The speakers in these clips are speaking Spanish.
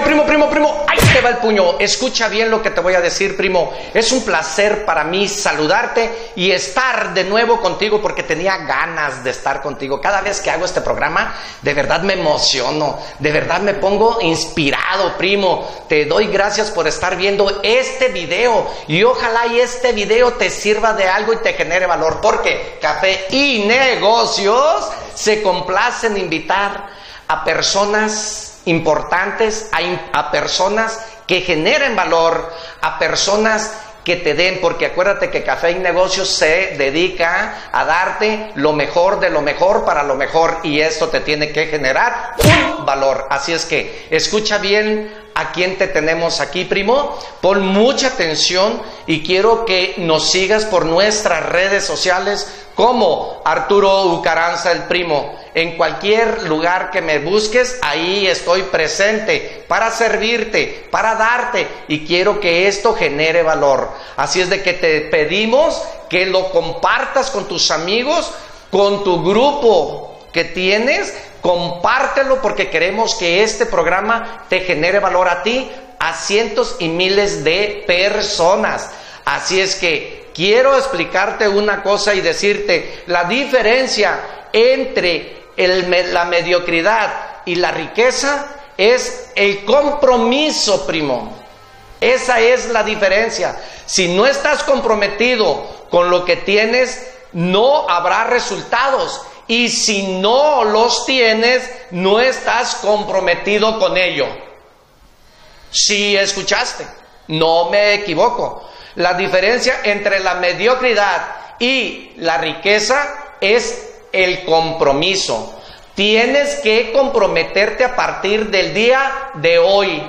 Primo, primo, primo, primo, ahí te va el puño. Escucha bien lo que te voy a decir, primo. Es un placer para mí saludarte y estar de nuevo contigo porque tenía ganas de estar contigo. Cada vez que hago este programa, de verdad me emociono, de verdad me pongo inspirado, primo. Te doy gracias por estar viendo este video y ojalá y este video te sirva de algo y te genere valor porque Café y Negocios se complacen invitar a personas importantes, a, personas que generen valor, a personas que te den, porque acuérdate que Café y Negocios se dedica a darte lo mejor de lo mejor para lo mejor y esto te tiene que generar un valor. Así es que escucha bien a quién te tenemos aquí, primo. Pon mucha atención y quiero que nos sigas por nuestras redes sociales como Arturo Ucaranza el primo. En cualquier lugar que me busques, ahí estoy presente para servirte, para darte y quiero que esto genere valor. Así es de que te pedimos que lo compartas con tus amigos, con tu grupo que tienes, compártelo porque queremos que este programa te genere valor a ti, a cientos y miles de personas. Así es que quiero explicarte una cosa y decirte la diferencia entre la mediocridad y la riqueza es el compromiso, primo. Esa es la diferencia. Si no estás comprometido con lo que tienes, no habrá resultados. Y si no los tienes, no estás comprometido con ello. Si escuchaste, no me equivoco. La diferencia entre la mediocridad y la riqueza es el compromiso. Tienes que comprometerte a partir del día de hoy.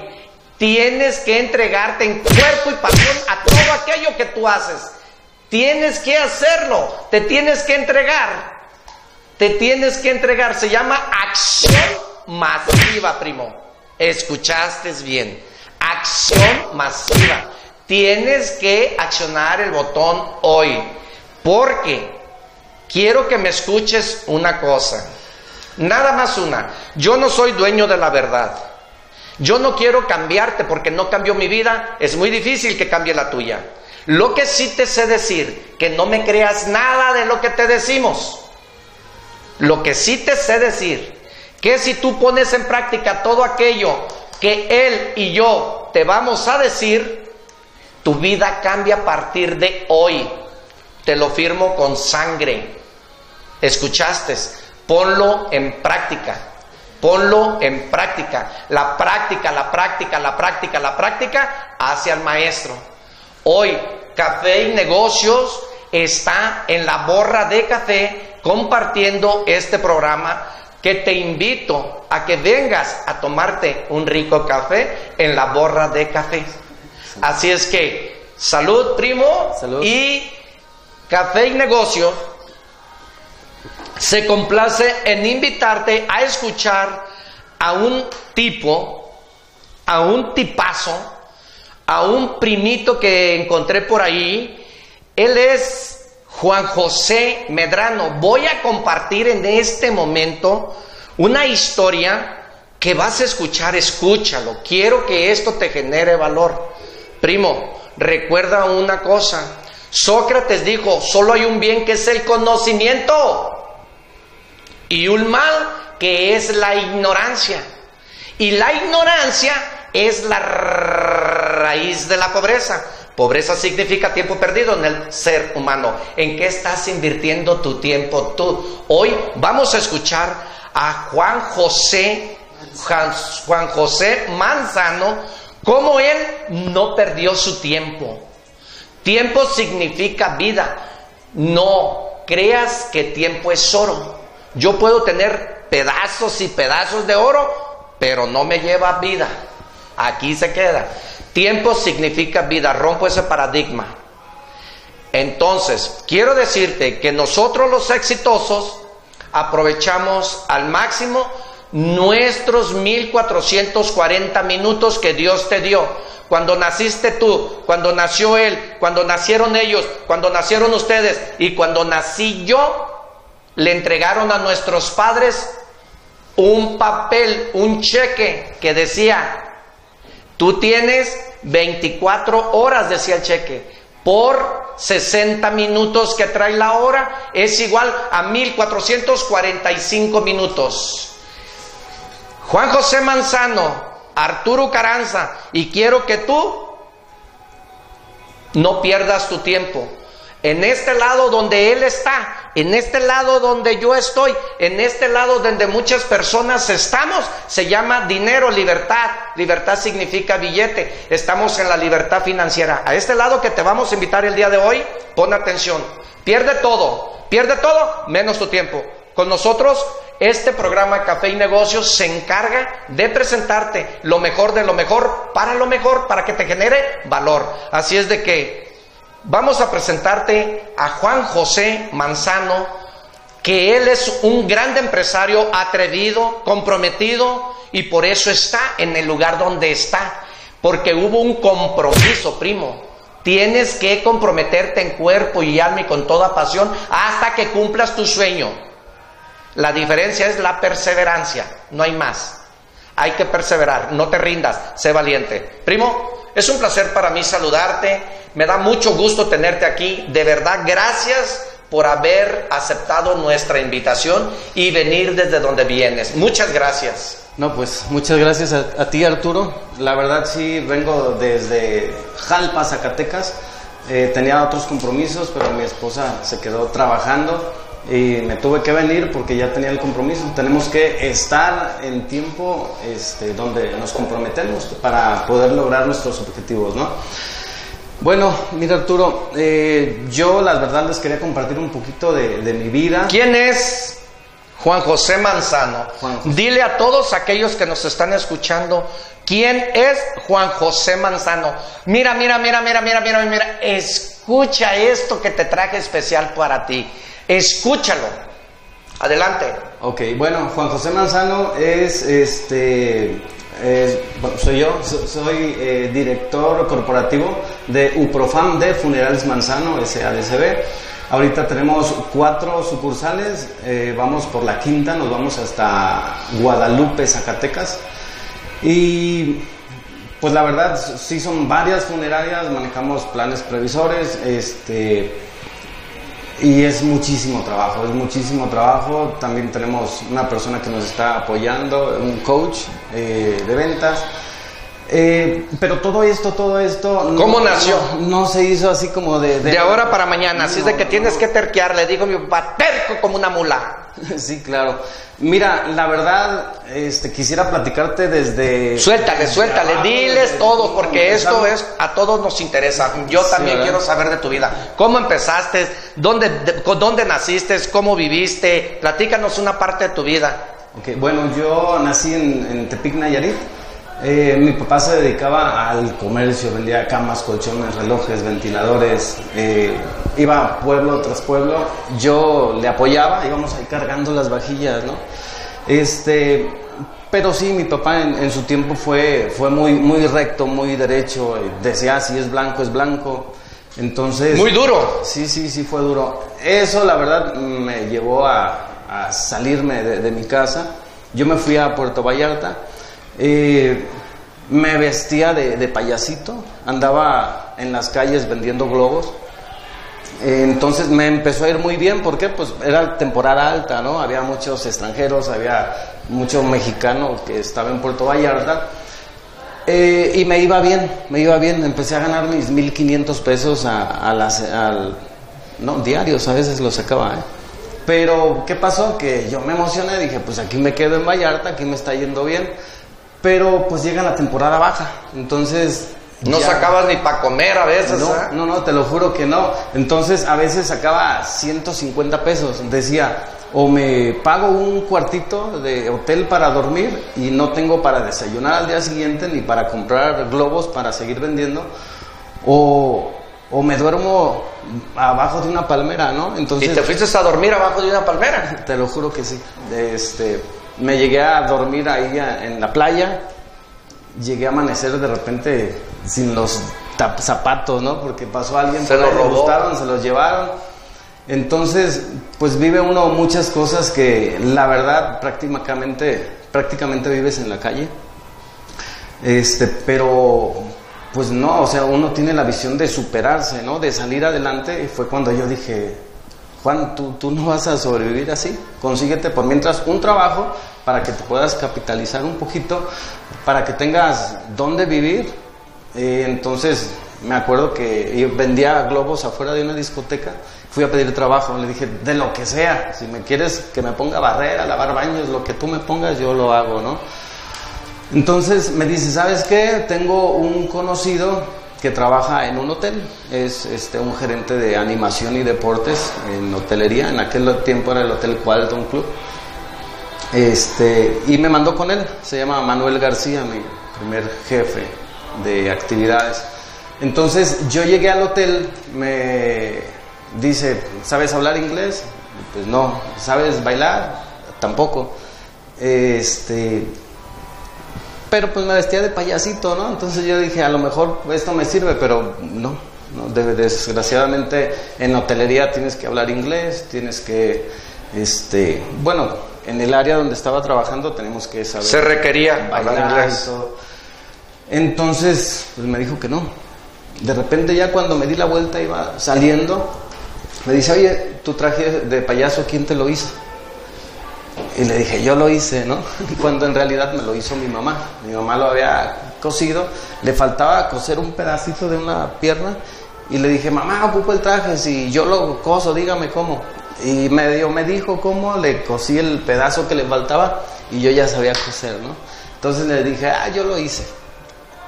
Tienes que entregarte en cuerpo y pasión a todo aquello que tú haces. Tienes que hacerlo. Te tienes que entregar. Te tienes que entregar. Se llama acción masiva, primo. Escuchaste bien. Acción masiva. Tienes que accionar el botón hoy. Porque quiero que me escuches una cosa. Nada más una. Yo no soy dueño de la verdad. Yo no quiero cambiarte porque no cambio mi vida. Es muy difícil que cambie la tuya. Lo que sí te sé decir, que no me creas nada de lo que te decimos. Lo que sí te sé decir, que si tú pones en práctica todo aquello que él y yo te vamos a decir, tu vida cambia a partir de hoy. Te lo firmo con sangre escuchaste, ponlo en práctica. Ponlo en práctica. La práctica, la práctica, la práctica, la práctica hacia el maestro. Hoy, Café y Negocios está en la borra de café compartiendo este programa que te invito a que vengas a tomarte un rico café en la borra de café. Así es que, salud primo y Café y Negocios se complace en invitarte a escuchar a un tipo, a un tipazo, a un primito que encontré por ahí. Él es Juan José Medrano. Voy a compartir en este momento una historia que vas a escuchar, escúchalo. Quiero que esto te genere valor. Primo, recuerda una cosa. Sócrates dijo, solo hay un bien que es el conocimiento y un mal que es la ignorancia. Y la ignorancia es la raíz de la pobreza. Pobreza significa tiempo perdido en el ser humano. ¿En qué estás invirtiendo tu tiempo tú? Hoy vamos a escuchar a Juan José, Juan José Manzano, cómo él no perdió su tiempo. Tiempo significa vida. No creas que tiempo es oro. Yo puedo tener pedazos y pedazos de oro, pero no me lleva vida. Aquí se queda. Tiempo significa vida. Rompo ese paradigma. Entonces, quiero decirte que nosotros los exitosos aprovechamos al máximo nuestros 1440 minutos que Dios te dio. Cuando naciste tú, cuando nació Él, cuando nacieron ellos, cuando nacieron ustedes y cuando nací yo, le entregaron a nuestros padres un papel, un cheque que decía, Tú tienes 24 horas, decía el cheque, por 60 minutos que trae la hora, es igual a 1445 minutos. Juan José Manzano, Arturo Caranza, y quiero que tú no pierdas tu tiempo. En este lado donde Él está, en este lado donde yo estoy, en este lado donde muchas personas estamos, se llama dinero, libertad. Libertad significa billete. Estamos en la libertad financiera. A este lado que te vamos a invitar el día de hoy, pon atención. Pierde todo, pierde todo, menos tu tiempo. Con nosotros, este programa Café y Negocios se encarga de presentarte lo mejor de lo mejor para lo mejor, para que te genere valor. Así es de que Vamos a presentarte a Juan José Manzano, que él es un gran empresario atrevido, comprometido y por eso está en el lugar donde está, porque hubo un compromiso, primo. Tienes que comprometerte en cuerpo y alma y con toda pasión hasta que cumplas tu sueño. La diferencia es la perseverancia, no hay más. Hay que perseverar, no te rindas, sé valiente. Primo, es un placer para mí saludarte me da mucho gusto tenerte aquí. De verdad, gracias por haber aceptado nuestra invitación y venir desde donde vienes. Muchas gracias. No, pues muchas gracias a, ti Arturo. La verdad sí, vengo desde Jalpa, Zacatecas. Eh, tenía otros compromisos, pero mi esposa se quedó trabajando y me tuve que venir porque ya tenía el compromiso. Tenemos que estar en tiempo este, donde nos comprometemos para poder lograr nuestros objetivos, ¿no? Bueno, mira Arturo, eh, yo la verdad les quería compartir un poquito de, mi vida. ¿Quién es Juan José Manzano? Dile a todos aquellos que nos están escuchando, ¿quién es Juan José Manzano? Mira, mira, mira, mira, mira, mira, mira, escucha esto que te traje especial para ti. Escúchalo. Adelante. Ok, bueno, Juan José Manzano es este soy yo, soy eh, director corporativo de UPROFAM de Funerales Manzano, SADCB. Ahorita tenemos cuatro sucursales, eh, vamos por la quinta, nos vamos hasta Guadalupe, Zacatecas. Y pues la verdad, sí son varias funerarias, manejamos planes previsores, este y es muchísimo trabajo, es muchísimo trabajo. También tenemos una persona que nos está apoyando, un coach eh, de ventas. Eh, pero todo esto, todo esto... ¿Cómo nació? No, se hizo así como de... De, ahora para mañana, así es de que tienes que terquear, le digo mi papá, terco como una mula. Sí, claro. Mira, la verdad, este, quisiera platicarte desde... Suéltale, suéltale, diles todo, porque esto es, a todos nos interesa. Yo también quiero saber de tu vida. ¿Cómo empezaste? ¿Dónde, ¿Dónde naciste? ¿Cómo viviste? Platícanos una parte de tu vida. Ok, bueno, yo nací en, en Tepic, Nayarit. Eh, mi papá se dedicaba al comercio, vendía camas, colchones, relojes, ventiladores, eh, iba pueblo tras pueblo, yo le apoyaba, íbamos ahí cargando las vajillas, ¿no? Este, pero sí, mi papá en, su tiempo fue, fue muy, muy recto, muy derecho, decía, si es blanco, es blanco. Entonces... Muy duro. Sí, sí, sí, fue duro. Eso, la verdad, me llevó a, salirme de, de mi casa. Yo me fui a Puerto Vallarta eh, me vestía de, payasito, andaba en las calles vendiendo globos. Entonces me empezó a ir muy bien, porque pues era temporada alta, ¿no? Había muchos extranjeros, había mucho mexicano que estaba en Puerto Vallarta. Eh, y me iba bien, me iba bien. Empecé a ganar mis 1500 pesos a, las, no, diarios, a veces los sacaba, ¿eh? Pero, ¿qué pasó? Que yo me emocioné, dije, pues aquí me quedo en Vallarta, aquí me está yendo bien pero pues llega la temporada baja, entonces... No sacabas ni para comer a veces. No, ¿eh? no, no, te lo juro que no. Entonces a veces sacaba 150 pesos. Decía, o me pago un cuartito de hotel para dormir y no tengo para desayunar al día siguiente ni para comprar globos para seguir vendiendo, o, o me duermo abajo de una palmera, ¿no? Entonces, ¿Y te fuiste a dormir abajo de una palmera? Te lo juro que sí. Este, me llegué a dormir ahí en la playa, llegué a amanecer de repente sin los zapatos, ¿no? Porque pasó alguien, se los robaron, se los llevaron. Entonces, pues vive uno muchas cosas que la verdad prácticamente, prácticamente vives en la calle. Este, pero pues no, o sea, uno tiene la visión de superarse, ¿no? De salir adelante. Y fue cuando yo dije, Juan, tú, tú no vas a sobrevivir así. Consíguete por mientras un trabajo para que te puedas capitalizar un poquito, para que tengas dónde vivir. Entonces, me acuerdo que vendía globos afuera de una discoteca. Fui a pedir trabajo, le dije, de lo que sea, si me quieres que me ponga barrera, lavar baños, lo que tú me pongas, yo lo hago, ¿no? Entonces me dice, ¿sabes qué? Tengo un conocido que trabaja en un hotel, es este, un gerente de animación y deportes en hotelería, en aquel tiempo era el Hotel Qualton Club, este, y me mandó con él, se llama Manuel García, mi primer jefe de actividades. Entonces yo llegué al hotel, me dice, ¿sabes hablar inglés? Pues no, ¿sabes bailar? Tampoco. Este, pero pues me vestía de payasito, ¿no? Entonces yo dije, a lo mejor esto me sirve, pero no, no desgraciadamente en hotelería tienes que hablar inglés, tienes que, este, bueno, en el área donde estaba trabajando tenemos que saber. Se requería hablar inglés. Entonces, pues me dijo que no. De repente ya cuando me di la vuelta iba saliendo, me dice, oye, tu traje de payaso, ¿quién te lo hizo? Y le dije, yo lo hice, ¿no? Cuando en realidad me lo hizo mi mamá. Mi mamá lo había cosido, le faltaba coser un pedacito de una pierna y le dije, mamá, ocupo el traje, si yo lo coso, dígame cómo. Y medio me dijo cómo, le cosí el pedazo que le faltaba y yo ya sabía coser, ¿no? Entonces le dije, ah, yo lo hice.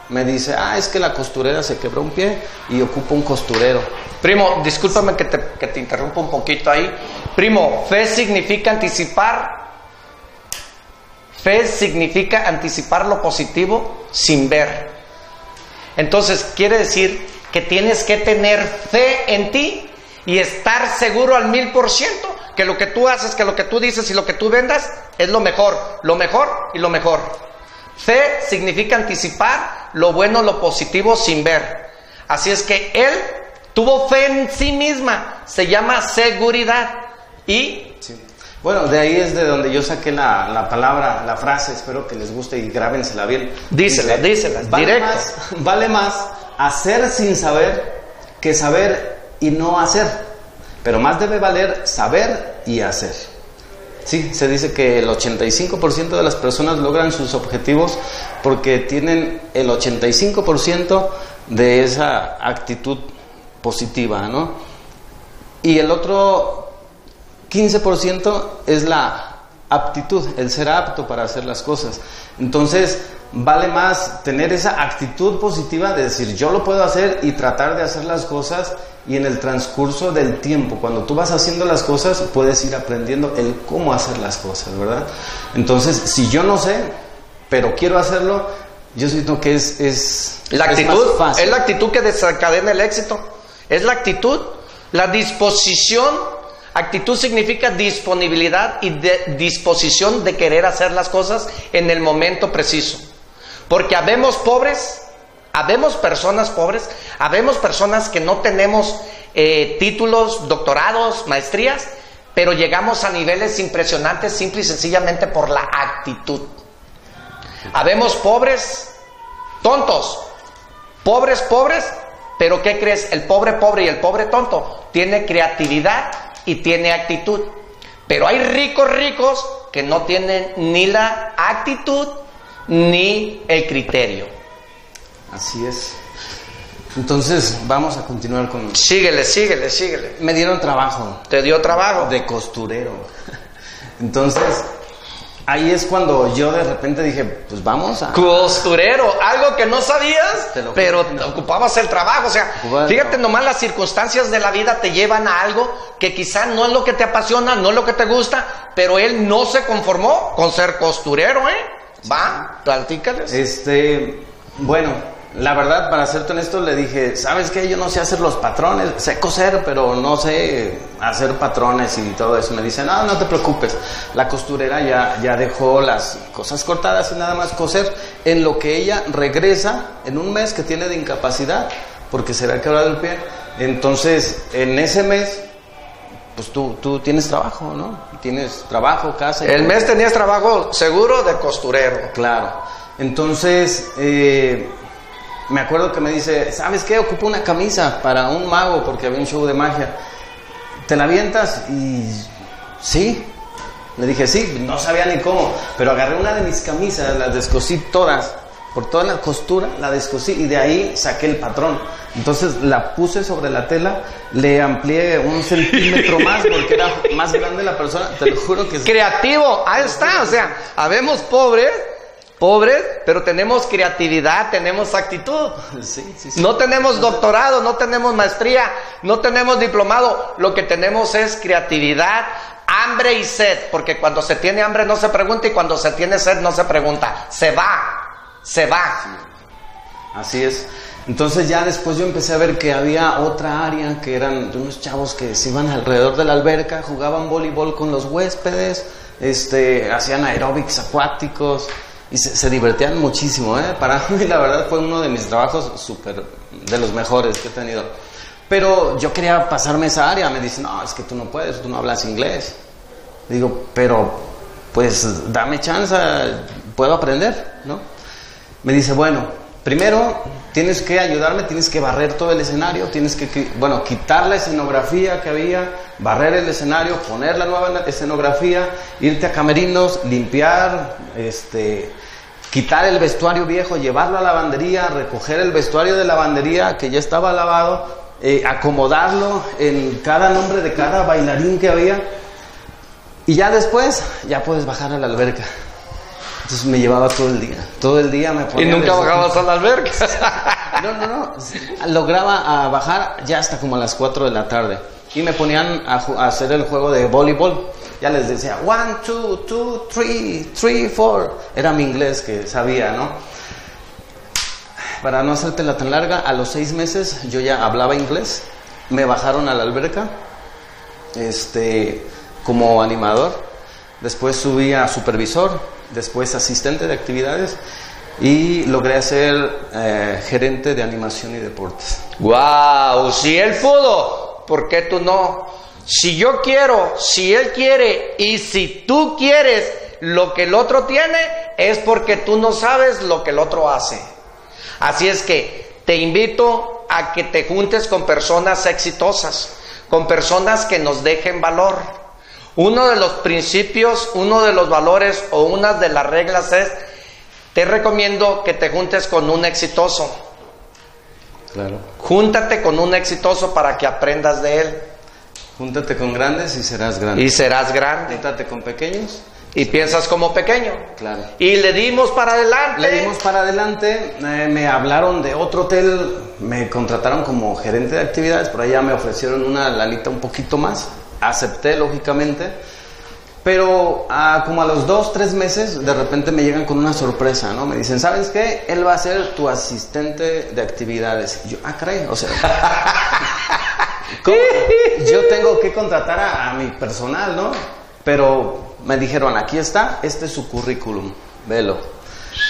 Me dice, ah, es que la costurera se quebró un pie y ocupo un costurero. Primo, discúlpame que te, que te interrumpa un poquito ahí. Primo, fe significa anticipar Fe significa anticipar lo positivo sin ver. Entonces quiere decir que tienes que tener fe en ti y estar seguro al mil por ciento que lo que tú haces, que lo que tú dices y lo que tú vendas es lo mejor, lo mejor y lo mejor. Fe significa anticipar lo bueno, lo positivo sin ver. Así es que él tuvo fe en sí misma, se llama seguridad. Y bueno, de ahí es de donde yo saqué la, palabra, la frase, espero que les guste y grábensela bien. Dísela, dísela, vale directo. Más, vale más hacer sin saber que saber y no hacer. Pero más debe valer saber y hacer. Sí, se dice que el 85% de las personas logran sus objetivos porque tienen el 85% de esa actitud positiva, ¿no? Y el otro 15% es la aptitud, el ser apto para hacer las cosas. Entonces, vale más tener esa actitud positiva de decir, yo lo puedo hacer y tratar de hacer las cosas y en el transcurso del tiempo, cuando tú vas haciendo las cosas, puedes ir aprendiendo el cómo hacer las cosas, ¿verdad? Entonces, si yo no sé, pero quiero hacerlo, yo siento que es... es la actitud es la actitud que desencadena el éxito. Es la actitud, la disposición Actitud significa disponibilidad y disposición de querer hacer las cosas en el momento preciso. Porque habemos pobres, habemos personas pobres, habemos personas que no tenemos eh, títulos, doctorados, maestrías, pero llegamos a niveles impresionantes simple y sencillamente por la actitud. Habemos pobres, tontos, pobres, pobres, pero ¿qué crees? El pobre pobre y el pobre tonto tiene creatividad y tiene actitud. Pero hay ricos ricos que no tienen ni la actitud ni el criterio. Así es. Entonces vamos a continuar con... Síguele, síguele, síguele. Me dieron trabajo. ¿Te dio trabajo? De costurero. Entonces, ahí es cuando yo de repente dije, pues vamos a... Costurero, algo que no sabías, pero ocupabas el trabajo. O sea, fíjate nomás las circunstancias de la vida te llevan a algo que quizá no es lo que te apasiona, no es lo que te gusta, pero él no se conformó con ser costurero, ¿eh? Va, platícales. Este, bueno, la verdad, para serte honesto, le dije, ¿sabes qué? Yo no sé hacer los patrones, sé coser, pero no sé hacer patrones y todo eso. Me dice, no, no te preocupes, la costurera ya, ya dejó las cosas cortadas y nada más coser. En lo que ella regresa en un mes que tiene de incapacidad, porque se le ha quebrado el pie. Entonces, en ese mes, pues tú, tú tienes trabajo, ¿no? Tienes trabajo, casa. el mes tenías trabajo seguro de costurero. Claro. Entonces, eh, me acuerdo que me dice, ¿sabes qué? Ocupo una camisa para un mago porque había un show de magia. ¿Te la avientas? Y sí. Le dije, sí, no sabía ni cómo, pero agarré una de mis camisas, las descosí todas, por toda la costura, la descosí y de ahí saqué el patrón. Entonces la puse sobre la tela, le amplié un centímetro más porque era más grande la persona, te lo juro que... Creativo, ahí está, o sea, habemos pobres pobres, pero tenemos creatividad, tenemos actitud. No tenemos doctorado, no tenemos maestría, no tenemos diplomado. Lo que tenemos es creatividad, hambre y sed, porque cuando se tiene hambre no se pregunta y cuando se tiene sed no se pregunta. Se va, se va. Así es. Entonces ya después yo empecé a ver que había otra área que eran de unos chavos que se iban alrededor de la alberca, jugaban voleibol con los huéspedes, este, hacían aeróbics acuáticos y se, divertían muchísimo. ¿eh? Para mí la verdad fue uno de mis trabajos súper, de los mejores que he tenido. Pero yo quería pasarme esa área. Me dicen, no, es que tú no puedes, tú no hablas inglés. Digo, pero pues dame chance, puedo aprender, ¿no? Me dice, bueno, primero tienes que ayudarme, tienes que barrer todo el escenario, tienes que, bueno, quitar la escenografía que había, barrer el escenario, poner la nueva escenografía, irte a camerinos, limpiar, este, quitar el vestuario viejo, llevarlo a la lavandería, recoger el vestuario de lavandería que ya estaba lavado, eh, acomodarlo en cada nombre de cada bailarín que había. Y ya después, ya puedes bajar a la alberca. Entonces me llevaba todo el día. Todo el día me ponía. ¿Y nunca bajabas a la alberca? no, no, no. Lograba a bajar ya hasta como a las 4 de la tarde. Y me ponían a, a hacer el juego de voleibol ya les decía, one, two, two, three, three, four. Era mi inglés que sabía, ¿no? Para no hacértela tan larga, a los seis meses yo ya hablaba inglés. Me bajaron a la alberca este, como animador. Después subí a supervisor, después asistente de actividades y logré ser eh, gerente de animación y deportes. ¡Wow! Si él pudo, ¿por qué tú no? Si yo quiero, si él quiere y si tú quieres lo que el otro tiene, es porque tú no sabes lo que el otro hace. Así es que te invito a que te juntes con personas exitosas, con personas que nos dejen valor. Uno de los principios, uno de los valores o una de las reglas es, te recomiendo que te juntes con un exitoso. Claro. Júntate con un exitoso para que aprendas de él. Júntate con grandes y serás grande. Y serás grande. Júntate con pequeños. Y piensas como pequeño. Claro. Y le dimos para adelante. Le dimos para adelante. Eh, me hablaron de otro hotel. Me contrataron como gerente de actividades. Por allá me ofrecieron una lanita un poquito más. Acepté, lógicamente. Pero ah, como a los dos, tres meses, de repente me llegan con una sorpresa, ¿no? Me dicen, ¿sabes qué? Él va a ser tu asistente de actividades. yo, ah, caray, o sea, Yo tengo que contratar a, mi personal, ¿no? Pero me dijeron, aquí está, este es su currículum, velo.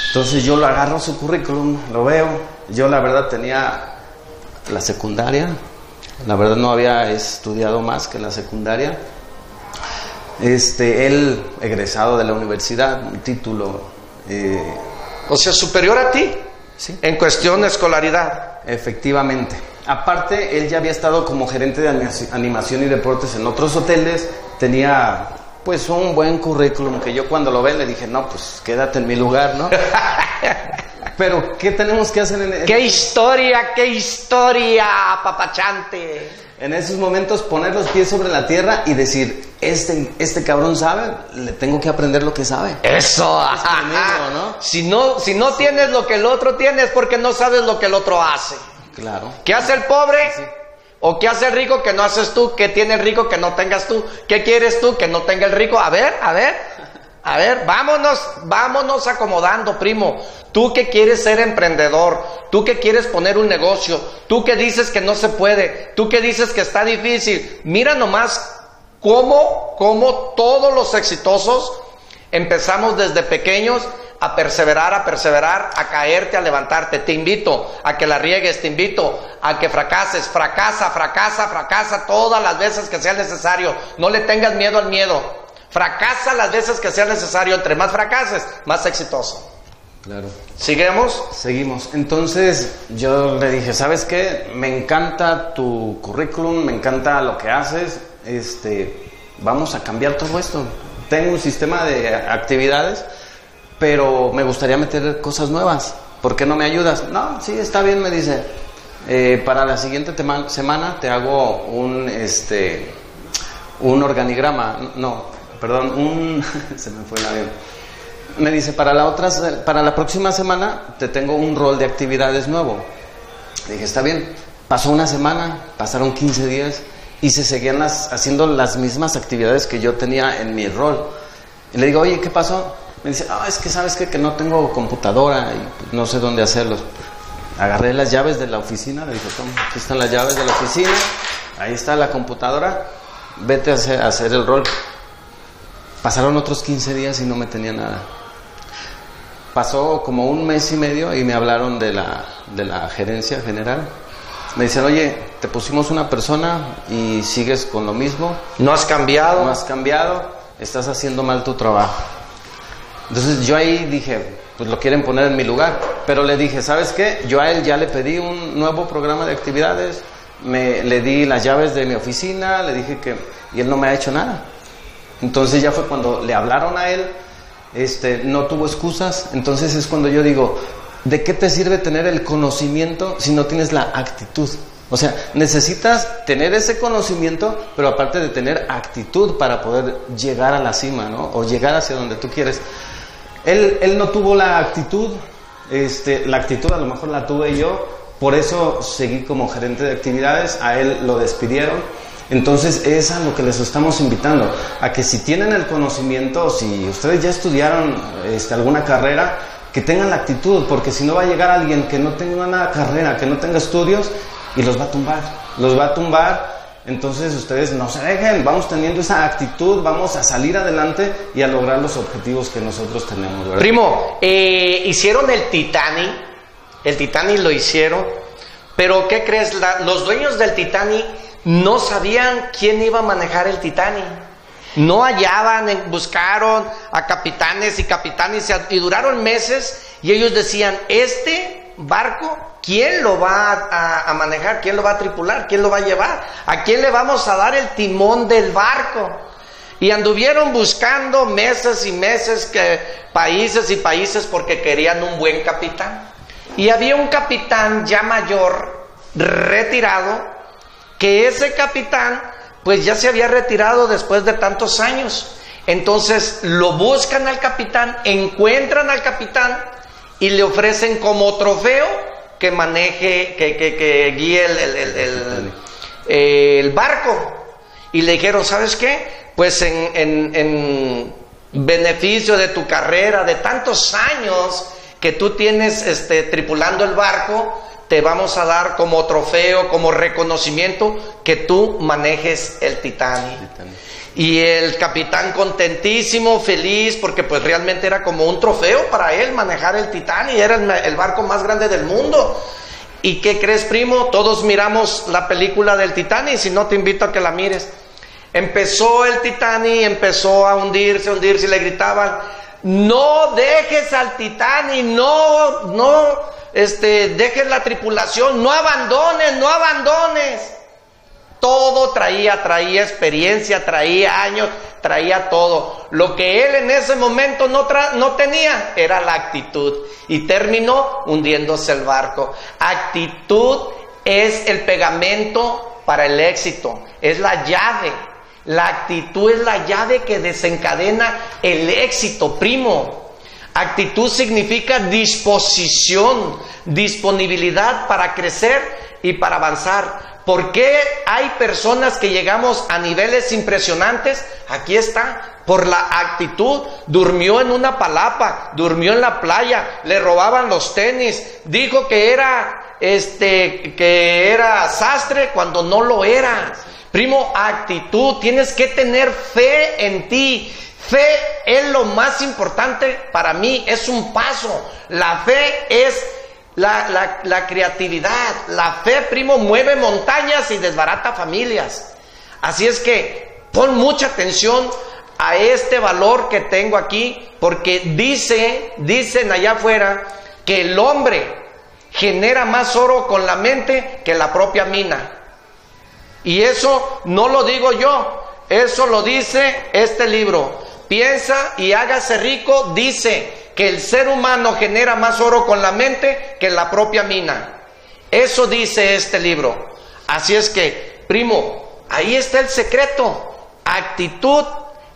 Entonces yo lo agarro su currículum, lo veo. Yo la verdad tenía la secundaria, la verdad no había estudiado más que la secundaria. Este, él egresado de la universidad, un título. Eh, o sea, superior a ti. Sí. En cuestión de escolaridad. Efectivamente. Aparte, él ya había estado como gerente de animación y deportes en otros hoteles, tenía pues un buen currículum que yo cuando lo ve le dije, no, pues quédate en mi lugar, ¿no? Pero, ¿qué tenemos que hacer en ¡Qué historia, qué historia, papachante! En esos momentos poner los pies sobre la tierra y decir, este, este cabrón sabe, le tengo que aprender lo que sabe. Eso, ¿no? Si no, si no tienes lo que el otro tiene es porque no sabes lo que el otro hace. Claro. ¿Qué hace el pobre? ¿O qué hace el rico que no haces tú? ¿Qué tiene el rico que no tengas tú? ¿Qué quieres tú que no tenga el rico? A ver, a ver, a ver, vámonos, vámonos acomodando, primo. Tú que quieres ser emprendedor, tú que quieres poner un negocio, tú que dices que no se puede, tú que dices que está difícil. Mira nomás cómo, cómo todos los exitosos empezamos desde pequeños a perseverar, a perseverar, a caerte, a levantarte. Te invito a que la riegues, te invito a que fracases, fracasa, fracasa, fracasa todas las veces que sea necesario. No le tengas miedo al miedo. Fracasa las veces que sea necesario. Entre más fracases, más exitoso. Claro. ¿Sigamos? Seguimos. Entonces yo le dije, ¿sabes qué? Me encanta tu currículum, me encanta lo que haces. Este, vamos a cambiar todo esto. Tengo un sistema de actividades, pero me gustaría meter cosas nuevas. ¿Por qué no me ayudas? No, sí, está bien, me dice. Eh, para la siguiente semana te hago un, este, un organigrama. No, perdón, un... se me fue la me dice, para la, otra, para la próxima semana te tengo un rol de actividades nuevo. Dije, está bien. Pasó una semana, pasaron 15 días y se seguían haciendo las mismas actividades que yo tenía en mi rol. Y le digo, oye, ¿qué pasó? Me dice, ah, es que sabes que no tengo computadora y no sé dónde hacerlo. Agarré las llaves de la oficina, le dije, toma, aquí están las llaves de la oficina, ahí está la computadora, vete a hacer, a hacer el rol. Pasaron otros 15 días y no me tenía nada. Pasó como un mes y medio y me hablaron de la, de la gerencia general. Me dicen, oye, te pusimos una persona y sigues con lo mismo. No has cambiado. No has cambiado, estás haciendo mal tu trabajo. Entonces yo ahí dije, pues lo quieren poner en mi lugar. Pero le dije, ¿sabes qué? Yo a él ya le pedí un nuevo programa de actividades, me, le di las llaves de mi oficina, le dije que... Y él no me ha hecho nada. Entonces ya fue cuando le hablaron a él este, no tuvo excusas. Entonces es cuando yo digo, ¿de qué te sirve tener el conocimiento si no tienes la actitud? O sea, necesitas tener ese conocimiento, pero aparte de tener actitud para poder llegar a la cima, ¿no? O llegar hacia donde tú quieres. Él, él no tuvo la actitud, este, la actitud a lo mejor la tuve yo, por eso seguí como gerente de actividades, a él lo despidieron entonces es a lo que les estamos invitando, a que si tienen el conocimiento, si ustedes ya estudiaron este, alguna carrera, que tengan la actitud, porque si no va a llegar alguien que no tenga una carrera, que no tenga estudios, y los va a tumbar, los va a tumbar. Entonces ustedes no se dejen, vamos teniendo esa actitud, vamos a salir adelante y a lograr los objetivos que nosotros tenemos. Primo, eh, hicieron el Titanic, el Titanic lo hicieron, pero ¿qué crees? los dueños del Titanic no sabían quién iba a manejar el Titanic. No hallaban, buscaron a capitanes y capitanes y duraron meses y ellos decían, este barco, ¿quién lo va a, manejar? ¿Quién lo va a tripular? ¿Quién lo va a llevar? ¿A quién le vamos a dar el timón del barco? Y anduvieron buscando meses y meses, que, países y países porque querían un buen capitán. Y había un capitán ya mayor, retirado, que ese capitán pues ya se había retirado después de tantos años. Entonces lo buscan al capitán, encuentran al capitán y le ofrecen como trofeo que maneje, que, que, guíe el, el, barco. Y le dijeron, ¿sabes qué? Pues en, en, en, beneficio de tu carrera, de tantos años que tú tienes este, tripulando el barco, te vamos a dar como trofeo, como reconocimiento que tú manejes el Titanic. Y el capitán contentísimo, feliz, porque pues realmente era como un trofeo para él manejar el Titanic, era el, barco más grande del mundo. ¿Y qué crees, primo? Todos miramos la película del Titanic, si no te invito a que la mires. Empezó el Titanic, empezó a hundirse, hundirse y le gritaban, no dejes al Titanic, no, no, este, dejes la tripulación, no abandones, no abandones. Todo traía, traía experiencia, traía años, traía todo. Lo que él en ese momento no, no tenía era la actitud. Y terminó hundiéndose el barco. Actitud es el pegamento para el éxito, es la llave. La actitud es la llave que desencadena el éxito, primo. Actitud significa disposición, disponibilidad para crecer y para avanzar. ¿Por qué hay personas que llegamos a niveles impresionantes? Aquí está, por la actitud. Durmió en una palapa, durmió en la playa, le robaban los tenis, dijo que era este que era sastre cuando no lo era. Primo, actitud, tienes que tener fe en ti. Fe es lo más importante para mí, es un paso. La fe es la, la, creatividad. La fe, primo, mueve montañas y desbarata familias. Así es que pon mucha atención a este valor que tengo aquí, porque dice, dicen allá afuera, que el hombre genera más oro con la mente que la propia mina. Y eso no lo digo yo, eso lo dice este libro. Piensa y hágase rico, dice que el ser humano genera más oro con la mente que la propia mina. Eso dice este libro. Así es que, primo, ahí está el secreto. Actitud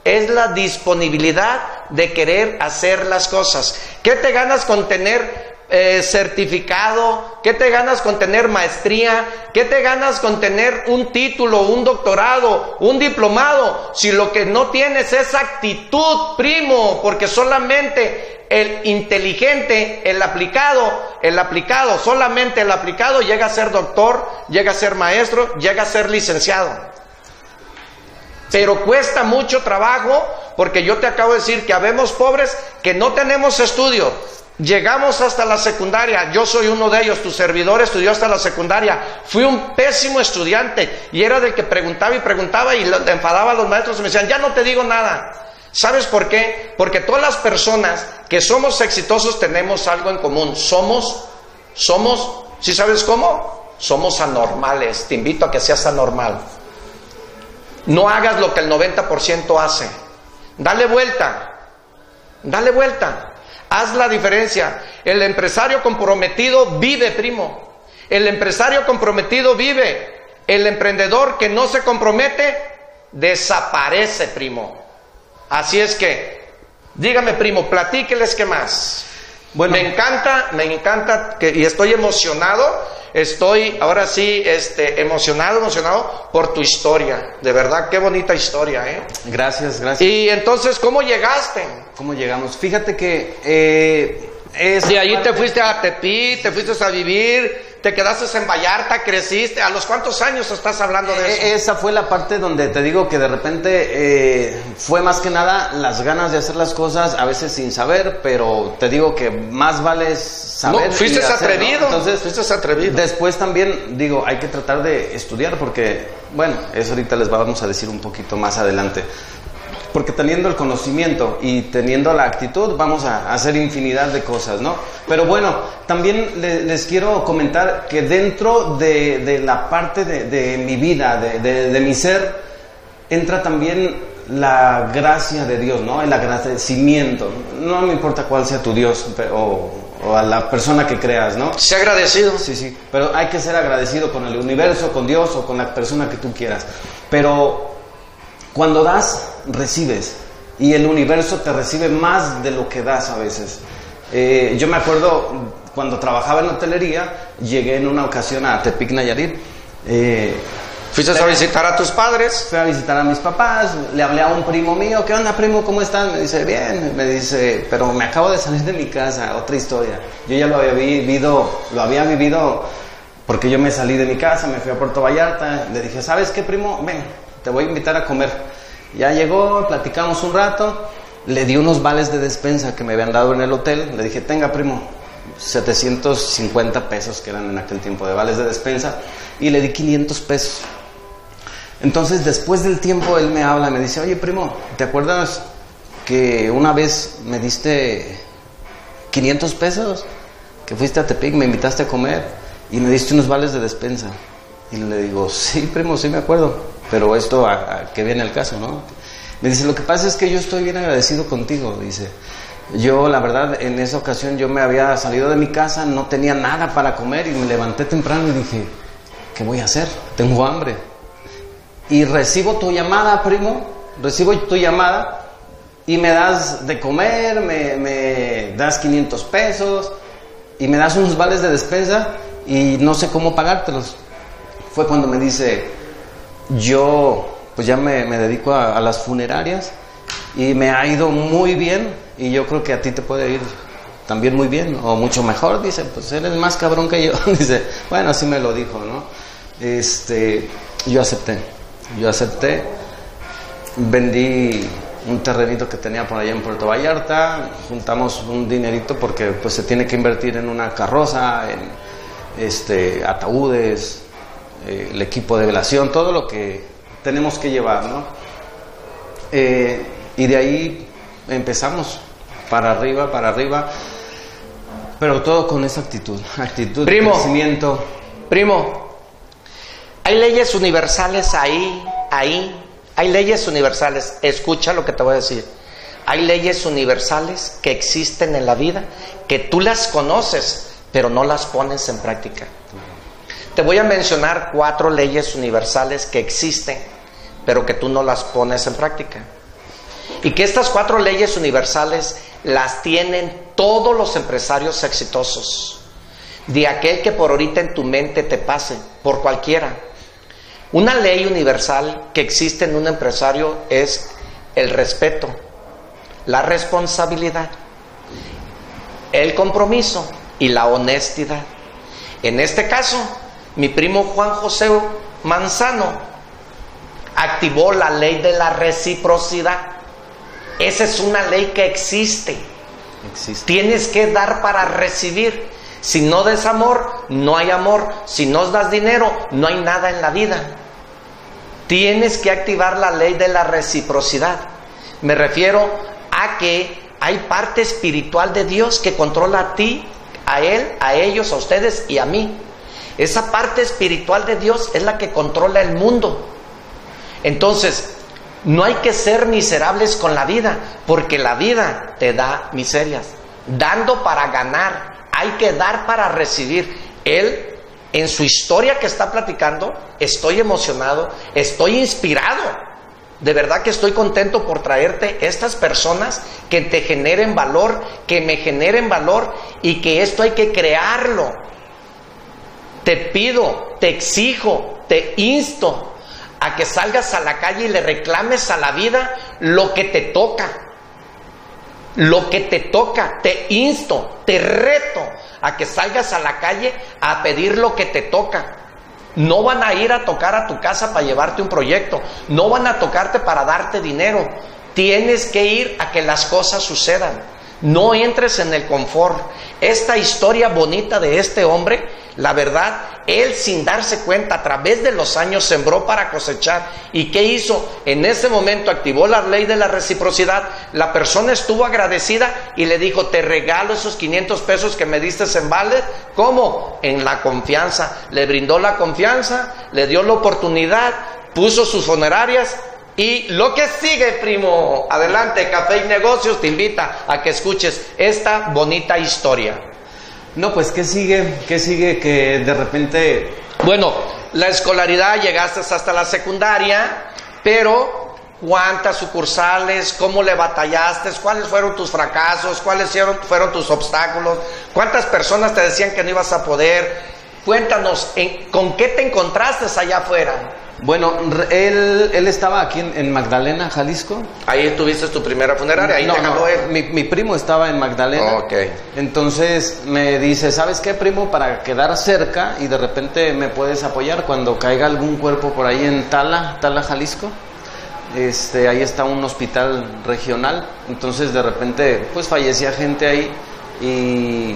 es la disponibilidad de querer hacer las cosas. ¿Qué te ganas con tener eh, certificado? ¿Qué te ganas con tener maestría? ¿Qué te ganas con tener un título, un doctorado, un diplomado? Si lo que no tienes es actitud, primo, porque solamente el inteligente, el aplicado, el aplicado, solamente el aplicado llega a ser doctor, llega a ser maestro, llega a ser licenciado. Pero cuesta mucho trabajo porque yo te acabo de decir que habemos pobres que no tenemos estudio, Llegamos hasta la secundaria, yo soy uno de ellos, tu servidor estudió hasta la secundaria, fui un pésimo estudiante y era del que preguntaba y preguntaba y le enfadaba a los maestros y me decían, ya no te digo nada. ¿Sabes por qué? Porque todas las personas que somos exitosos tenemos algo en común, somos, somos, ¿sí sabes cómo? Somos anormales, te invito a que seas anormal. No hagas lo que el 90% hace, dale vuelta, dale vuelta. Haz la diferencia. El empresario comprometido vive, primo. El empresario comprometido vive. El emprendedor que no se compromete desaparece, primo. Así es que, dígame, primo, platíqueles qué más. Bueno, me encanta, me encanta que, y estoy emocionado Estoy ahora sí este, emocionado, emocionado por tu historia. De verdad, qué bonita historia, ¿eh? Gracias, gracias. Y entonces, ¿cómo llegaste? ¿Cómo llegamos? Fíjate que... Eh, de ahí te fuiste a Tepi, te fuiste a vivir, te quedaste en Vallarta, creciste. ¿A los cuántos años estás hablando de eso? E-, esa fue la parte donde te digo que de repente eh, fue más que nada las ganas de hacer las cosas, a veces sin saber, pero te digo que más vale saber. No, fuiste atrevido. Entonces, fuiste atrevido. Después también digo, hay que tratar de estudiar porque, bueno, eso ahorita les vamos a decir un poquito más adelante porque teniendo el conocimiento y teniendo la actitud vamos a hacer infinidad de cosas, ¿no? Pero bueno, también les quiero comentar que dentro de, la parte de, mi vida, de, mi ser, entra también la gracia de Dios, ¿no? El agradecimiento. No me importa cuál sea tu Dios o, o a la persona que creas, ¿no? Sé agradecido. Sí, sí. Pero hay que ser agradecido con el universo, con Dios o con la persona que tú quieras. Pero cuando das, recibes. Y el universo te recibe más de lo que das a veces. Eh, yo me acuerdo cuando trabajaba en hotelería, llegué en una ocasión a Tepic Nayarit. Eh, ¿Fuiste a visitar a tus padres? Fui a visitar a mis papás, le hablé a un primo mío, ¿qué onda primo? ¿Cómo estás? Me dice, bien, me dice, pero me acabo de salir de mi casa, otra historia. Yo ya lo había vivido, lo había vivido porque yo me salí de mi casa, me fui a Puerto Vallarta, le dije, ¿sabes qué primo? Ven, te voy a invitar a comer. Ya llegó, platicamos un rato, le di unos vales de despensa que me habían dado en el hotel, le dije, tenga primo, 750 pesos que eran en aquel tiempo de vales de despensa, y le di 500 pesos. Entonces después del tiempo él me habla, me dice, oye primo, ¿te acuerdas que una vez me diste 500 pesos? Que fuiste a Tepic, me invitaste a comer y me diste unos vales de despensa. Y le digo, sí, primo, sí me acuerdo. Pero esto, a, qué viene el caso, ¿no? Me dice, lo que pasa es que yo estoy bien agradecido contigo, dice. Yo, la verdad, en esa ocasión yo me había salido de mi casa, no tenía nada para comer y me levanté temprano y dije, ¿qué voy a hacer? Tengo hambre. Y recibo tu llamada, primo, recibo tu llamada y me das de comer, me, me das 500 pesos y me das unos vales de despensa y no sé cómo pagártelos. Fue cuando me dice, yo pues ya me, dedico a, las funerarias y me ha ido muy bien y yo creo que a ti te puede ir también muy bien o mucho mejor, dice, pues eres más cabrón que yo, dice, bueno, así me lo dijo, ¿no? Este, yo acepté, yo acepté, vendí un terrenito que tenía por allá en Puerto Vallarta, juntamos un dinerito porque pues se tiene que invertir en una carroza, en este, ataúdes, eh, el equipo de velación, todo lo que tenemos que llevar, ¿no? Eh, Y de ahí empezamos, para arriba, para arriba, pero todo con esa actitud, actitud Primo. de crecimiento. Primo, hay leyes universales ahí, ahí. Hay leyes universales. Escucha lo que te voy a decir. Hay leyes universales que existen en la vida, que tú las conoces, pero no las pones en práctica. Te voy a mencionar cuatro leyes universales que existen, pero que tú no las pones en práctica. Y que estas cuatro leyes universales las tienen todos los empresarios exitosos. De aquel que por ahorita en tu mente te pase, por cualquiera. Una ley universal que existe en un empresario es el respeto, la responsabilidad, el compromiso y la honestidad. En este caso, mi primo Juan José Manzano activó la ley de la reciprocidad. Esa es una ley que existe. Existe. Tienes que dar para recibir. Si no des amor, no hay amor. Si no das dinero, no hay nada en la vida. Tienes que activar la ley de la reciprocidad. Me refiero a que hay parte espiritual de Dios que controla a ti, a Él, a ellos, a ustedes y a mí. Esa parte espiritual de Dios es la que controla el mundo. Entonces, no hay que ser miserables con la vida, porque la vida te da miserias. Dando para ganar, hay que dar para recibir. Él, en su historia que está platicando, estoy emocionado, estoy inspirado. De verdad que estoy contento por traerte estas personas que te generen valor, que me generen valor y que esto hay que crearlo. Te pido, te exijo, te insto a que salgas a la calle y le reclames a la vida lo que te toca. Lo que te toca, te insto, te reto a que salgas a la calle a pedir lo que te toca. No van a ir a tocar a tu casa para llevarte un proyecto, no van a tocarte para darte dinero. Tienes que ir a que las cosas sucedan. No entres en el confort. Esta historia bonita de este hombre, la verdad, él sin darse cuenta a través de los años sembró para cosechar. ¿Y qué hizo? En ese momento activó la ley de la reciprocidad. La persona estuvo agradecida y le dijo, te regalo esos 500 pesos que me diste en. ¿Cómo? En la confianza. Le brindó la confianza, le dio la oportunidad, puso sus honorarias y lo que sigue, primo, adelante, Café y Negocios te invita a que escuches esta bonita historia. No, pues ¿qué sigue? ¿Qué sigue que de repente... Bueno, la escolaridad llegaste hasta la secundaria, pero ¿cuántas sucursales? ¿Cómo le batallaste? ¿Cuáles fueron tus fracasos? ¿Cuáles fueron, tus obstáculos? ¿Cuántas personas te decían que no ibas a poder? Cuéntanos, ¿en- ¿con qué te encontraste allá afuera? Bueno, él, él estaba aquí en, en Magdalena, Jalisco. Ahí tuviste tu primera funeraria, ahí No, te jaló no. Mi, mi primo estaba en Magdalena. Ok. Entonces me dice, ¿sabes qué, primo? Para quedar cerca y de repente me puedes apoyar cuando caiga algún cuerpo por ahí en Tala, Tala, Jalisco. Este, ahí está un hospital regional. Entonces de repente, pues fallecía gente ahí y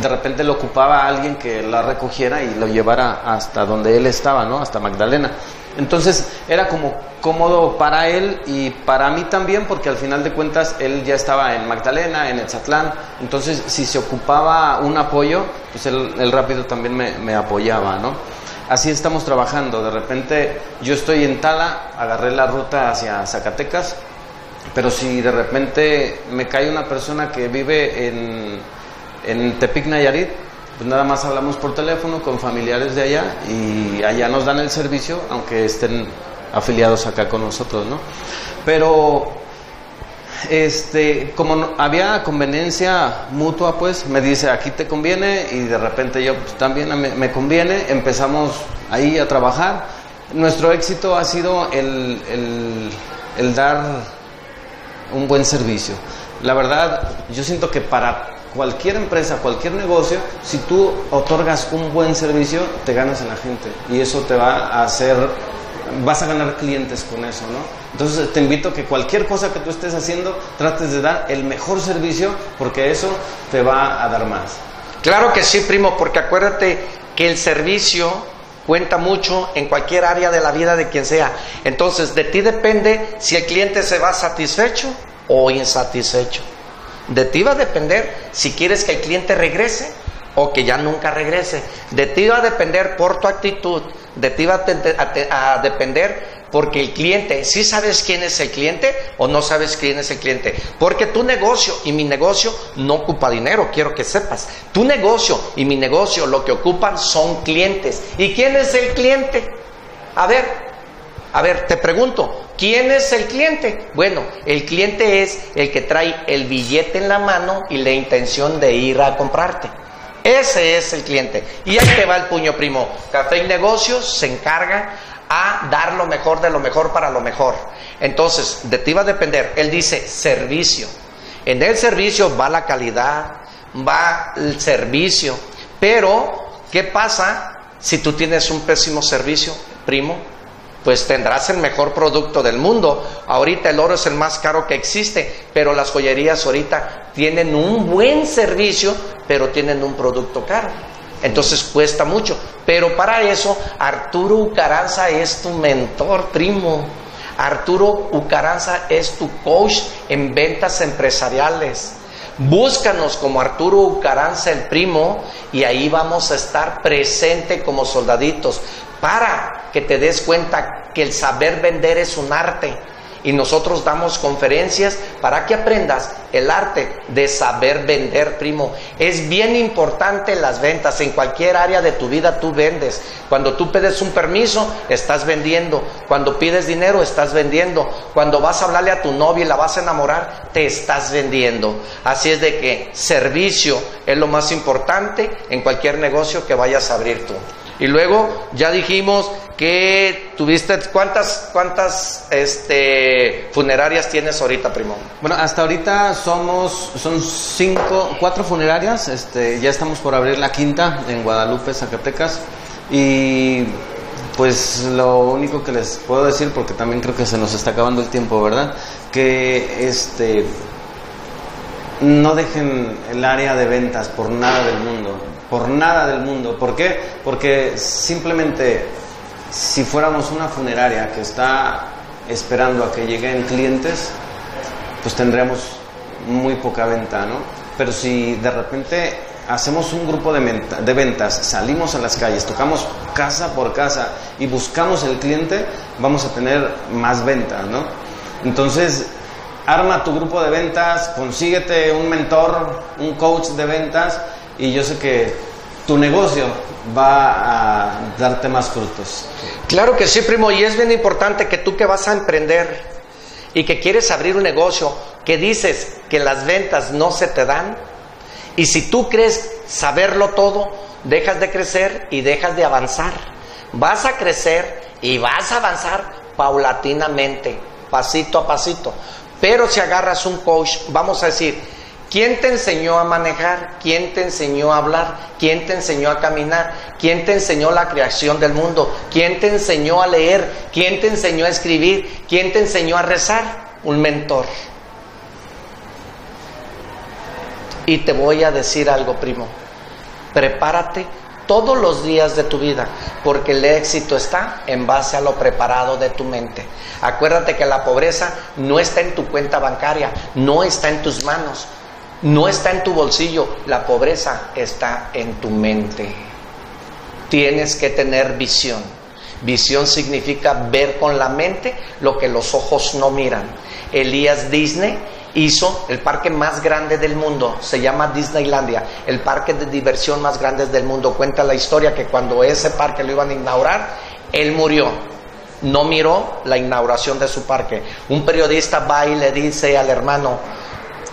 de repente lo ocupaba alguien que la recogiera y lo llevara hasta donde él estaba, ¿no? Hasta Magdalena. Entonces era como cómodo para él y para mí también, porque al final de cuentas él ya estaba en Magdalena, en Etzatlán. Entonces, si se ocupaba un apoyo, pues él, rápido también me, me apoyaba, ¿no? Así estamos trabajando. De repente yo estoy en Tala, agarré la ruta hacia Zacatecas, pero si de repente me cae una persona que vive en, en Tepic Nayarit, pues nada más hablamos por teléfono con familiares de allá y allá nos dan el servicio, aunque estén afiliados acá con nosotros, ¿no? Pero este, como no- había conveniencia mutua, pues me dice aquí te conviene y de repente yo pues, también me, me conviene, empezamos ahí a trabajar. Nuestro éxito ha sido el, el- el dar un buen servicio. La verdad, yo siento que para cualquier empresa, cualquier negocio, si tú otorgas un buen servicio, te ganas en la gente y eso te va a hacer, vas a ganar clientes con eso, ¿no? Entonces te invito a que cualquier cosa que tú estés haciendo, trates de dar el mejor servicio porque eso te va a dar más. Claro que sí, primo, porque acuérdate que el servicio cuenta mucho en cualquier área de la vida de quien sea. Entonces, de ti depende si el cliente se va satisfecho o insatisfecho. De ti va a depender si quieres que el cliente regrese o que ya nunca regrese. De ti va a depender por tu actitud, de ti va a, depender porque el cliente, si sabes quién es el cliente o no sabes quién es el cliente. Porque tu negocio y mi negocio no ocupa dinero, quiero que sepas. Tu negocio y mi negocio lo que ocupan son clientes. ¿Y quién es el cliente? A ver, a ver, te pregunto, ¿quién es el cliente? Bueno, el cliente es el que trae el billete en la mano y la intención de ir a comprarte. Ese es el cliente. Y ahí te va el puño primo. Café y Negocios se encarga a dar lo mejor de lo mejor para lo mejor. Entonces, de ti va a depender. Él dice servicio. En el servicio va la calidad, va el servicio. Pero, ¿qué pasa si tú tienes un pésimo servicio, primo? Pues tendrás el mejor producto del mundo. Ahorita el oro es el más caro que existe, pero las joyerías ahorita tienen un buen servicio, pero tienen un producto caro. Entonces cuesta mucho. Pero para eso Arturo Ucaranza es tu mentor, primo. Arturo Ucaranza es tu coach en ventas empresariales. Búscanos como Arturo Ucaranza el primo y ahí vamos a estar presente como soldaditos para que te des cuenta que el saber vender es un arte y nosotros damos conferencias para que aprendas el arte de saber vender, primo. Es bien importante las ventas. En cualquier área de tu vida tú vendes. Cuando tú pides un permiso, estás vendiendo. Cuando pides dinero, estás vendiendo. Cuando vas a hablarle a tu novia y la vas a enamorar, te estás vendiendo. Así es de que servicio es lo más importante en cualquier negocio que vayas a abrir tú. Y luego ya dijimos que tuviste cuántas cuántas este funerarias tienes ahorita, primo. Bueno, hasta ahorita somos son cinco cuatro funerarias, este ya estamos por abrir la quinta en Guadalupe, Zacatecas y pues lo único que les puedo decir porque también creo que se nos está acabando el tiempo, ¿verdad? Que este no dejen el área de ventas por nada del mundo por nada del mundo. ¿Por qué? Porque simplemente si fuéramos una funeraria que está esperando a que lleguen clientes, pues tendríamos muy poca venta, ¿no? Pero si de repente hacemos un grupo de, de ventas, salimos a las calles, tocamos casa por casa y buscamos el cliente, vamos a tener más venta, ¿no? Entonces, arma tu grupo de ventas, consíguete un mentor, un coach de ventas y yo sé que tu negocio va a darte más frutos. Claro que sí, primo, y es bien importante que tú que vas a emprender y que quieres abrir un negocio, que dices que las ventas no se te dan, y si tú crees saberlo todo, dejas de crecer y dejas de avanzar. Vas a crecer y vas a avanzar paulatinamente, pasito a pasito. Pero si agarras un coach, vamos a decir, ¿Quién te enseñó a manejar? ¿Quién te enseñó a hablar? ¿Quién te enseñó a caminar? ¿Quién te enseñó la creación del mundo? ¿Quién te enseñó a leer? ¿Quién te enseñó a escribir? ¿Quién te enseñó a rezar? Un mentor. Y te voy a decir algo, primo. Prepárate todos los días de tu vida, porque el éxito está en base a lo preparado de tu mente. Acuérdate que la pobreza no está en tu cuenta bancaria, no está en tus manos, no está en tu bolsillo, la pobreza está en tu mente. Tienes que tener visión. Visión significa ver con la mente lo que los ojos no miran. Elías Disney hizo el parque más grande del mundo, se llama Disneylandia, el parque de diversión más grande del mundo. Cuenta la historia que cuando ese parque lo iban a inaugurar, él murió. No miró la inauguración de su parque. Un periodista va y le dice al hermano,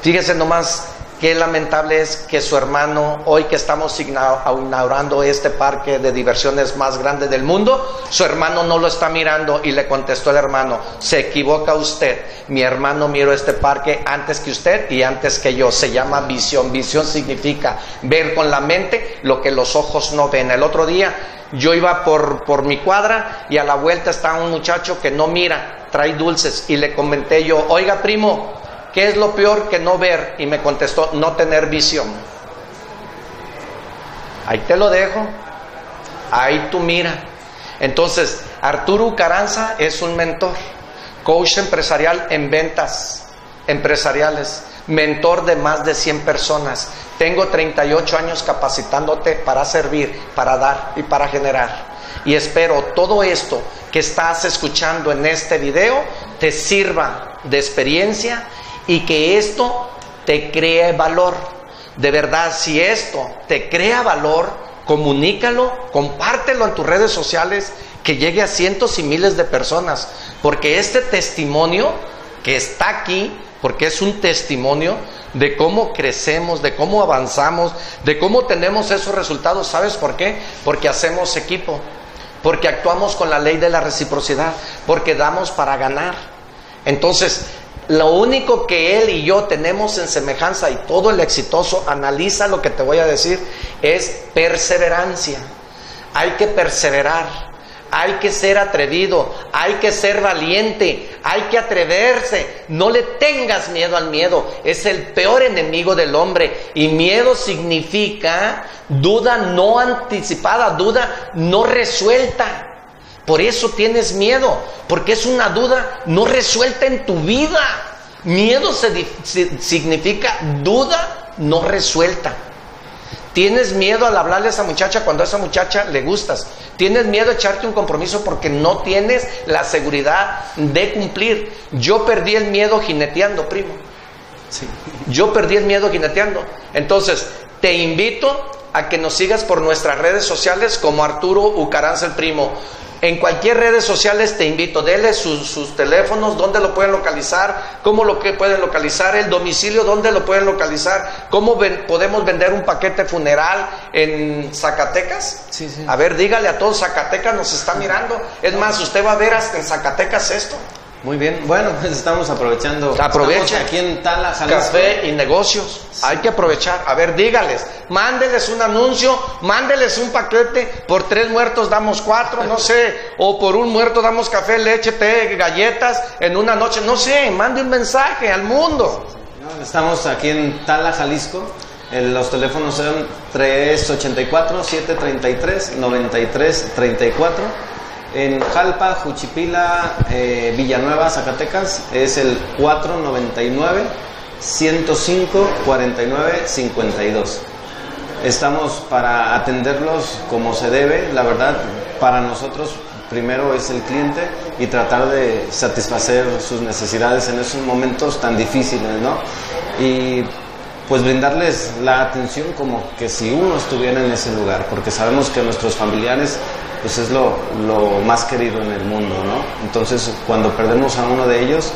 fíjese nomás, Qué lamentable es que su hermano, hoy que estamos inaugurando este parque de diversiones más grande del mundo, su hermano no lo está mirando y le contestó el hermano, se equivoca usted, mi hermano miró este parque antes que usted y antes que yo, se llama visión, visión significa ver con la mente lo que los ojos no ven. El otro día yo iba por, por mi cuadra y a la vuelta está un muchacho que no mira, trae dulces y le comenté yo, oiga primo, ¿Qué es lo peor que no ver? Y me contestó, no tener visión. Ahí te lo dejo. Ahí tú mira. Entonces, Arturo Caranza es un mentor, coach empresarial en ventas empresariales, mentor de más de 100 personas. Tengo 38 años capacitándote para servir, para dar y para generar. Y espero todo esto que estás escuchando en este video te sirva de experiencia y que esto te cree valor. De verdad, si esto te crea valor, comunícalo, compártelo en tus redes sociales, que llegue a cientos y miles de personas, porque este testimonio que está aquí, porque es un testimonio de cómo crecemos, de cómo avanzamos, de cómo tenemos esos resultados. ¿Sabes por qué? Porque hacemos equipo, porque actuamos con la ley de la reciprocidad, porque damos para ganar. Entonces, lo único que él y yo tenemos en semejanza y todo el exitoso, analiza lo que te voy a decir, es perseverancia. Hay que perseverar, hay que ser atrevido, hay que ser valiente, hay que atreverse. No le tengas miedo al miedo, es el peor enemigo del hombre. Y miedo significa duda no anticipada, duda no resuelta. Por eso tienes miedo, porque es una duda no resuelta en tu vida. Miedo significa duda no resuelta. Tienes miedo al hablarle a esa muchacha cuando a esa muchacha le gustas. Tienes miedo a echarte un compromiso porque no tienes la seguridad de cumplir. Yo perdí el miedo jineteando, primo. Yo perdí el miedo jineteando. Entonces, te invito a que nos sigas por nuestras redes sociales como Arturo Ucaranza el Primo. En cualquier redes sociales te invito, dele sus, teléfonos, dónde lo pueden localizar, cómo lo que pueden localizar, el domicilio, dónde lo pueden localizar, cómo podemos vender un paquete funeral en Zacatecas. A ver, dígale a todos, Zacatecas nos está mirando. Es más, usted va a ver hasta en Zacatecas esto. Muy bien, bueno, pues estamos aprovechando. Aprovecha. aquí en Tala, Café y negocios. Hay que aprovechar. A ver, dígales, mándeles un anuncio, mándeles un paquete. Por tres muertos damos cuatro, no sé. O por un muerto damos café, leche, té, galletas en una noche. No sé, mande un mensaje al mundo. Estamos aquí en Tala, Jalisco. Los teléfonos son 384-733-9334. En Jalpa, Juchipila, eh, Villanueva, Zacatecas es el 499 105 49 52. Estamos para atenderlos como se debe, la verdad, para nosotros primero es el cliente y tratar de satisfacer sus necesidades en esos momentos tan difíciles, ¿no? Y pues brindarles la atención como que si uno estuviera en ese lugar, porque sabemos que nuestros familiares pues es lo, más querido en el mundo, ¿no? Entonces, cuando perdemos a uno de ellos,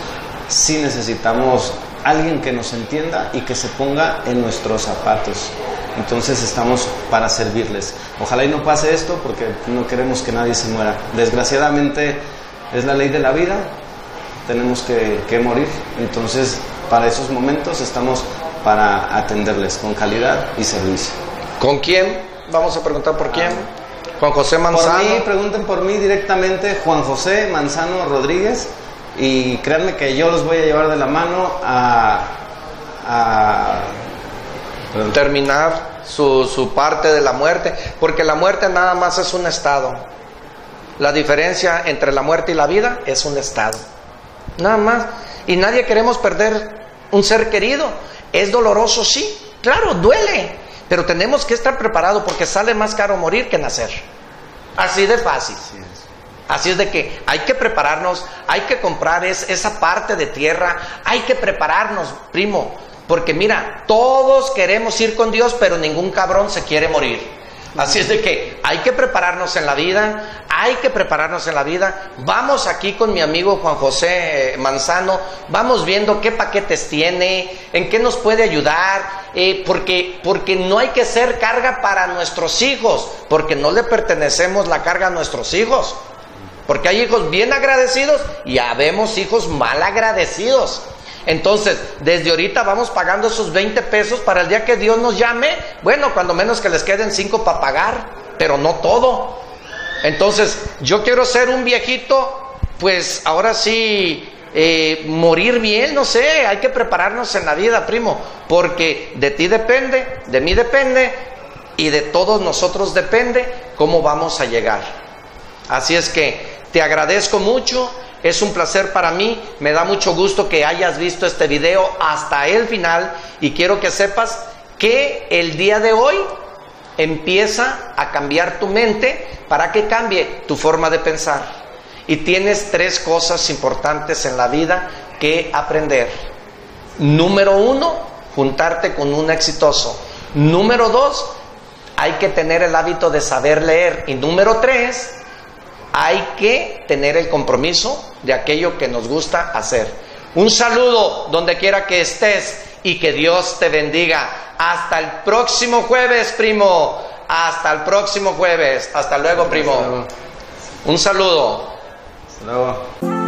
sí necesitamos alguien que nos entienda y que se ponga en nuestros zapatos. Entonces estamos para servirles. Ojalá y no pase esto porque no queremos que nadie se muera. Desgraciadamente es la ley de la vida, tenemos que, que morir. Entonces para esos momentos estamos para atenderles con calidad y servicio. ¿Con quién? Vamos a preguntar por quién. Juan José Manzano. Por mí, pregunten por mí directamente, Juan José Manzano Rodríguez, y créanme que yo los voy a llevar de la mano a, terminar su, su parte de la muerte, porque la muerte nada más es un estado. La diferencia entre la muerte y la vida es un estado. Nada más. Y nadie queremos perder un ser querido. Es doloroso, sí. Claro, duele. Pero tenemos que estar preparados porque sale más caro morir que nacer. Así de fácil. Así es de que hay que prepararnos, hay que comprar esa parte de tierra, hay que prepararnos, primo, porque mira, todos queremos ir con Dios, pero ningún cabrón se quiere morir. Así es de que hay que prepararnos en la vida, hay que prepararnos en la vida. Vamos aquí con mi amigo Juan José eh, Manzano, vamos viendo qué paquetes tiene, en qué nos puede ayudar, eh, porque, porque no hay que ser carga para nuestros hijos, porque no le pertenecemos la carga a nuestros hijos. Porque hay hijos bien agradecidos y habemos hijos mal agradecidos. Entonces, desde ahorita vamos pagando esos 20 pesos para el día que Dios nos llame. Bueno, cuando menos que les queden 5 para pagar, pero no todo. Entonces, yo quiero ser un viejito, pues ahora sí, eh, morir bien, no sé, hay que prepararnos en la vida, primo, porque de ti depende, de mí depende y de todos nosotros depende cómo vamos a llegar. Así es que te agradezco mucho, es un placer para mí, me da mucho gusto que hayas visto este video hasta el final y quiero que sepas que el día de hoy empieza a cambiar tu mente para que cambie tu forma de pensar. Y tienes tres cosas importantes en la vida que aprender. Número uno, juntarte con un exitoso. Número dos, hay que tener el hábito de saber leer. Y número tres, hay que tener el compromiso de aquello que nos gusta hacer. Un saludo donde quiera que estés y que Dios te bendiga. Hasta el próximo jueves, primo. Hasta el próximo jueves. Hasta luego, primo. Un saludo. Hasta luego.